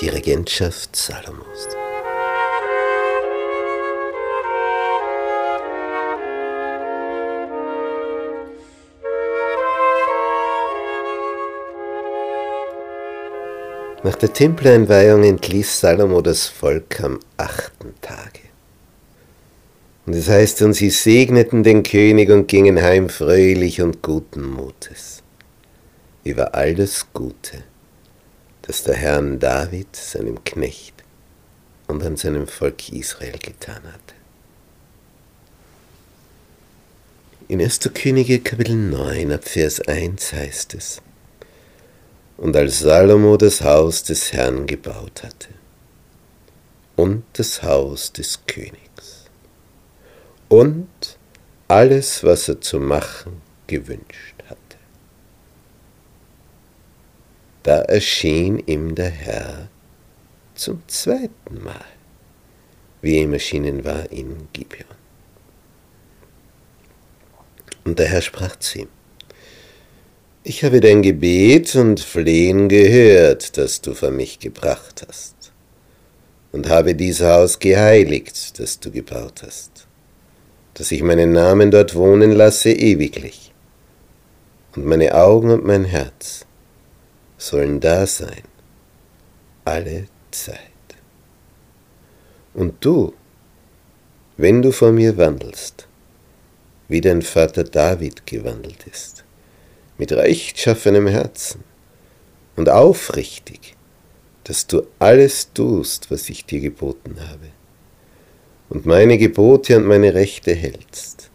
Die Regentschaft Salomos. Nach der Tempeleinweihung entließ Salomo das Volk am achten Tage. Und es heißt, und sie segneten den König und gingen heim fröhlich und guten Mutes über all das Gute, das der Herr an David, seinem Knecht, und an seinem Volk Israel getan hatte. In 1. Könige Kapitel 9 ab Vers 1 heißt es, und als Salomo das Haus des Herrn gebaut hatte und das Haus des Königs und alles, was er zu machen gewünscht hatte. Da erschien ihm der Herr zum zweiten Mal, wie ihm erschienen war in Gibeon. Und der Herr sprach zu ihm, ich habe dein Gebet und Flehen gehört, das du für mich gebracht hast, und habe dies Haus geheiligt, das du gebaut hast, dass ich meinen Namen dort wohnen lasse ewiglich, und meine Augen und mein Herz sollen da sein, alle Zeit. Und du, wenn du vor mir wandelst, wie dein Vater David gewandelt ist, mit rechtschaffenem Herzen und aufrichtig, dass du alles tust, was ich dir geboten habe, und meine Gebote und meine Rechte hältst,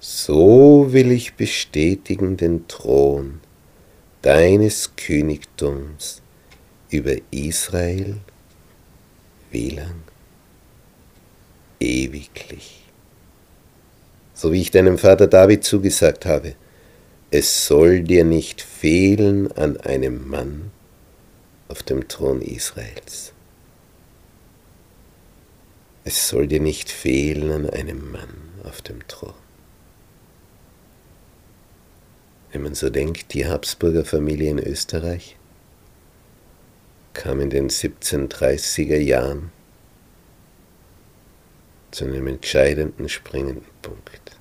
so will ich bestätigen den Thron deines Königtums über Israel, wie lang? Ewiglich. So wie ich deinem Vater David zugesagt habe, es soll dir nicht fehlen an einem Mann auf dem Thron Israels. Es soll dir nicht fehlen an einem Mann auf dem Thron. Wenn man so denkt, die Habsburger Familie in Österreich kam in den 1730er Jahren zu einem entscheidenden, springenden Punkt.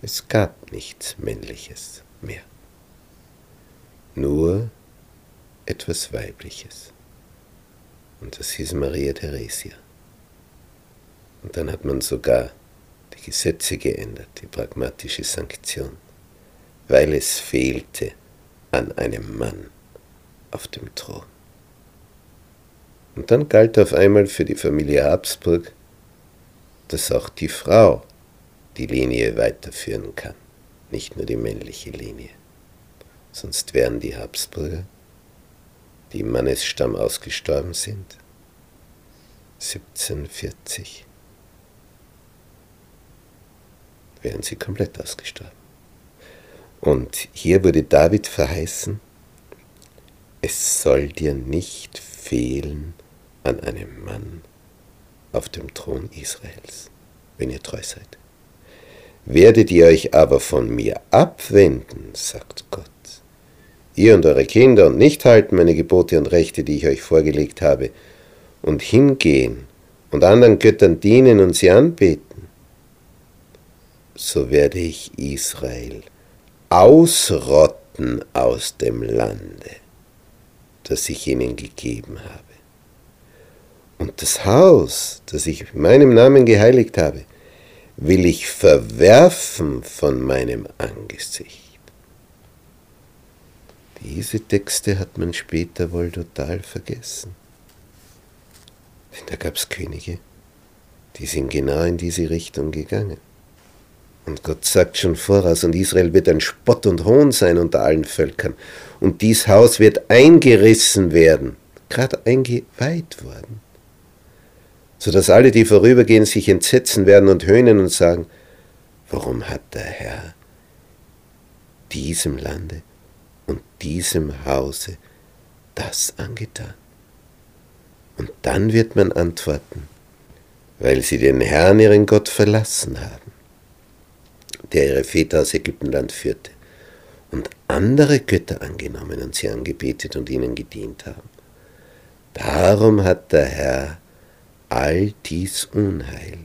Es gab nichts Männliches mehr, nur etwas Weibliches. Und das hieß Maria Theresia. Und dann hat man sogar die Gesetze geändert, die pragmatische Sanktion, weil es fehlte an einem Mann auf dem Thron. Und dann galt auf einmal für die Familie Habsburg, dass auch die Frau die Linie weiterführen kann, nicht nur die männliche Linie. Sonst wären die Habsburger, die im Mannesstamm ausgestorben sind, 1740, wären sie komplett ausgestorben. Und hier wurde David verheißen, es soll dir nicht fehlen an einem Mann auf dem Thron Israels, wenn ihr treu seid. Werdet ihr euch aber von mir abwenden, sagt Gott, ihr und eure Kinder, und nicht halten meine Gebote und Rechte, die ich euch vorgelegt habe, und hingehen und anderen Göttern dienen und sie anbeten, so werde ich Israel ausrotten aus dem Lande, das ich ihnen gegeben habe. Und das Haus, das ich in meinem Namen geheiligt habe, will ich verwerfen von meinem Angesicht. Diese Texte hat man später wohl total vergessen. Denn da gab es Könige, die sind genau in diese Richtung gegangen. Und Gott sagt schon voraus, und Israel wird ein Spott und Hohn sein unter allen Völkern. Und dies Haus wird eingerissen werden, gerade eingeweiht worden sodass alle, die vorübergehen, sich entsetzen werden und höhnen und sagen, warum hat der Herr diesem Lande und diesem Hause das angetan? Und dann wird man antworten, weil sie den Herrn, ihren Gott, verlassen haben, der ihre Väter aus Ägyptenland führte, und andere Götter angenommen und sie angebetet und ihnen gedient haben. Darum hat der Herr all dies Unheil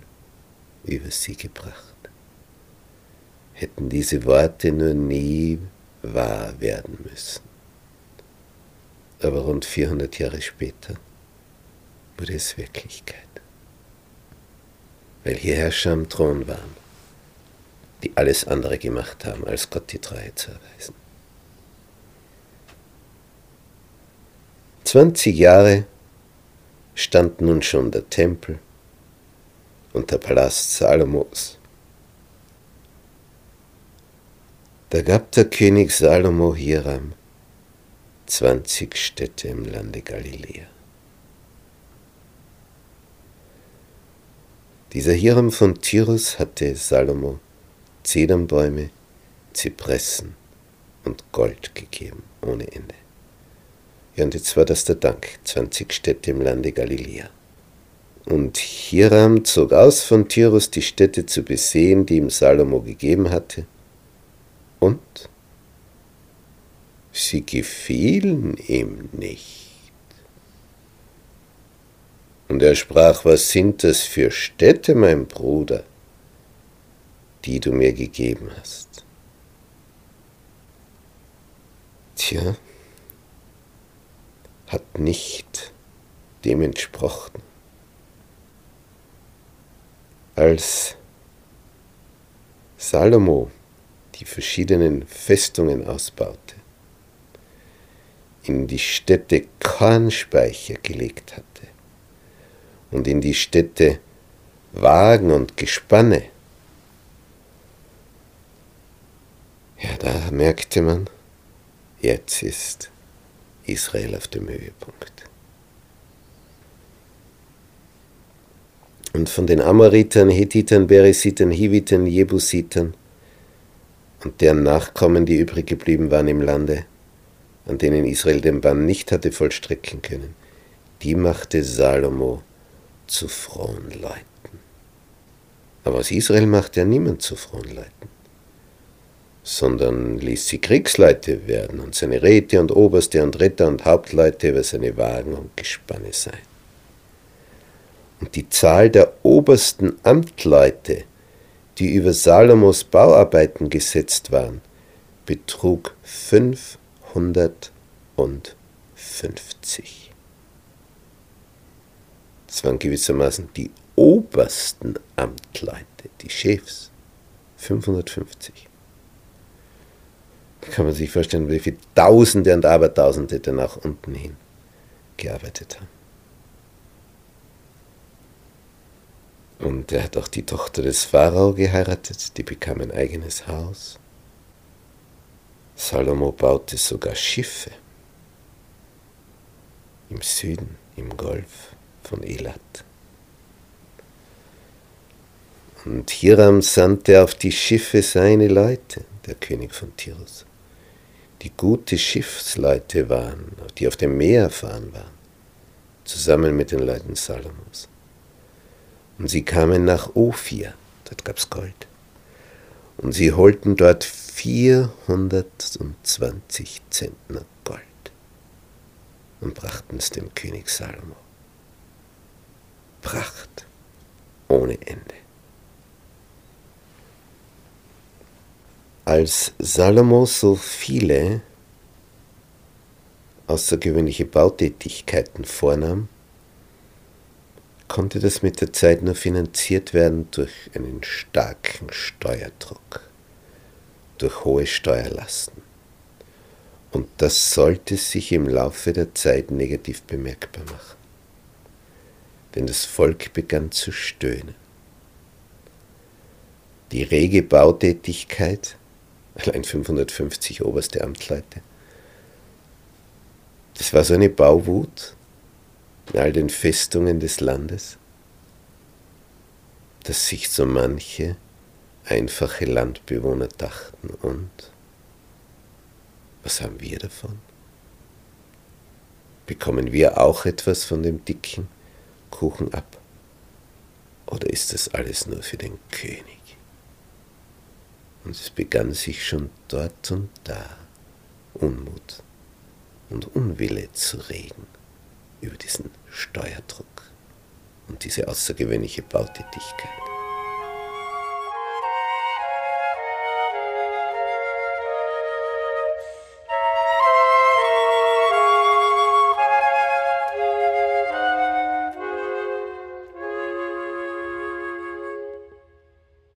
über sie gebracht. Hätten diese Worte nur nie wahr werden müssen. Aber rund 400 Jahre später wurde es Wirklichkeit. Weil hier Herrscher am Thron waren, die alles andere gemacht haben, als Gott die Treue zu erweisen. 20 Jahre stand nun schon der Tempel und der Palast Salomos. Da gab der König Salomo Hiram 20 Städte im Lande Galiläa. Dieser Hiram von Tyrus hatte Salomo Zedernbäume, Zypressen und Gold gegeben, ohne Ende. Ja, und jetzt war das der Dank, 20 Städte im Lande Galiläa. Und Hiram zog aus von Tyrus, die Städte zu besehen, die ihm Salomo gegeben hatte, und sie gefielen ihm nicht. Und er sprach, was sind das für Städte, mein Bruder, die du mir gegeben hast? Tja, hat nicht dem entsprochen. Als Salomo die verschiedenen Festungen ausbaute, in die Städte Kornspeicher gelegt hatte und in die Städte Wagen und Gespanne, ja, da merkte man, jetzt ist Israel auf dem Höhepunkt. Und von den Amoritern, Hethitern, Beresitern, Hivitern, Jebusitern und deren Nachkommen, die übrig geblieben waren im Lande, an denen Israel den Bann nicht hatte vollstrecken können, die machte Salomo zu frohen Leuten. Aber aus Israel machte er niemand zu frohen Leuten sondern ließ sie Kriegsleute werden und seine Räte und Oberste und Ritter und Hauptleute über seine Wagen und Gespanne sein. Und die Zahl der obersten Amtleute, die über Salomos Bauarbeiten gesetzt waren, betrug 550. Das waren gewissermaßen die obersten Amtleute, die Chefs. 550 kann man sich vorstellen, wie viele Tausende und Abertausende da nach unten hin gearbeitet haben. Und er hat auch die Tochter des Pharao geheiratet, die bekam ein eigenes Haus. Salomo baute sogar Schiffe im Süden, im Golf von Elat. Und Hiram sandte auf die Schiffe seine Leute, der König von Tyrus die gute Schiffsleute waren, die auf dem Meer erfahren waren, zusammen mit den Leuten Salomos. Und sie kamen nach Ophir, dort gab es Gold. Und sie holten dort 420 Zentner Gold und brachten es dem König Salomo. Pracht ohne Ende. Als Salomo so viele außergewöhnliche Bautätigkeiten vornahm, konnte das mit der Zeit nur finanziert werden durch einen starken Steuerdruck, durch hohe Steuerlasten. Und das sollte sich im Laufe der Zeit negativ bemerkbar machen. Denn das Volk begann zu stöhnen. Die rege Bautätigkeit allein 550 oberste Amtleute. Das war so eine Bauwut in all den Festungen des Landes, dass sich so manche einfache Landbewohner dachten, und was haben wir davon? Bekommen wir auch etwas von dem dicken Kuchen ab? Oder ist das alles nur für den König? Und es begann sich schon dort und da Unmut und Unwille zu regen über diesen Steuerdruck und diese außergewöhnliche Bautätigkeit.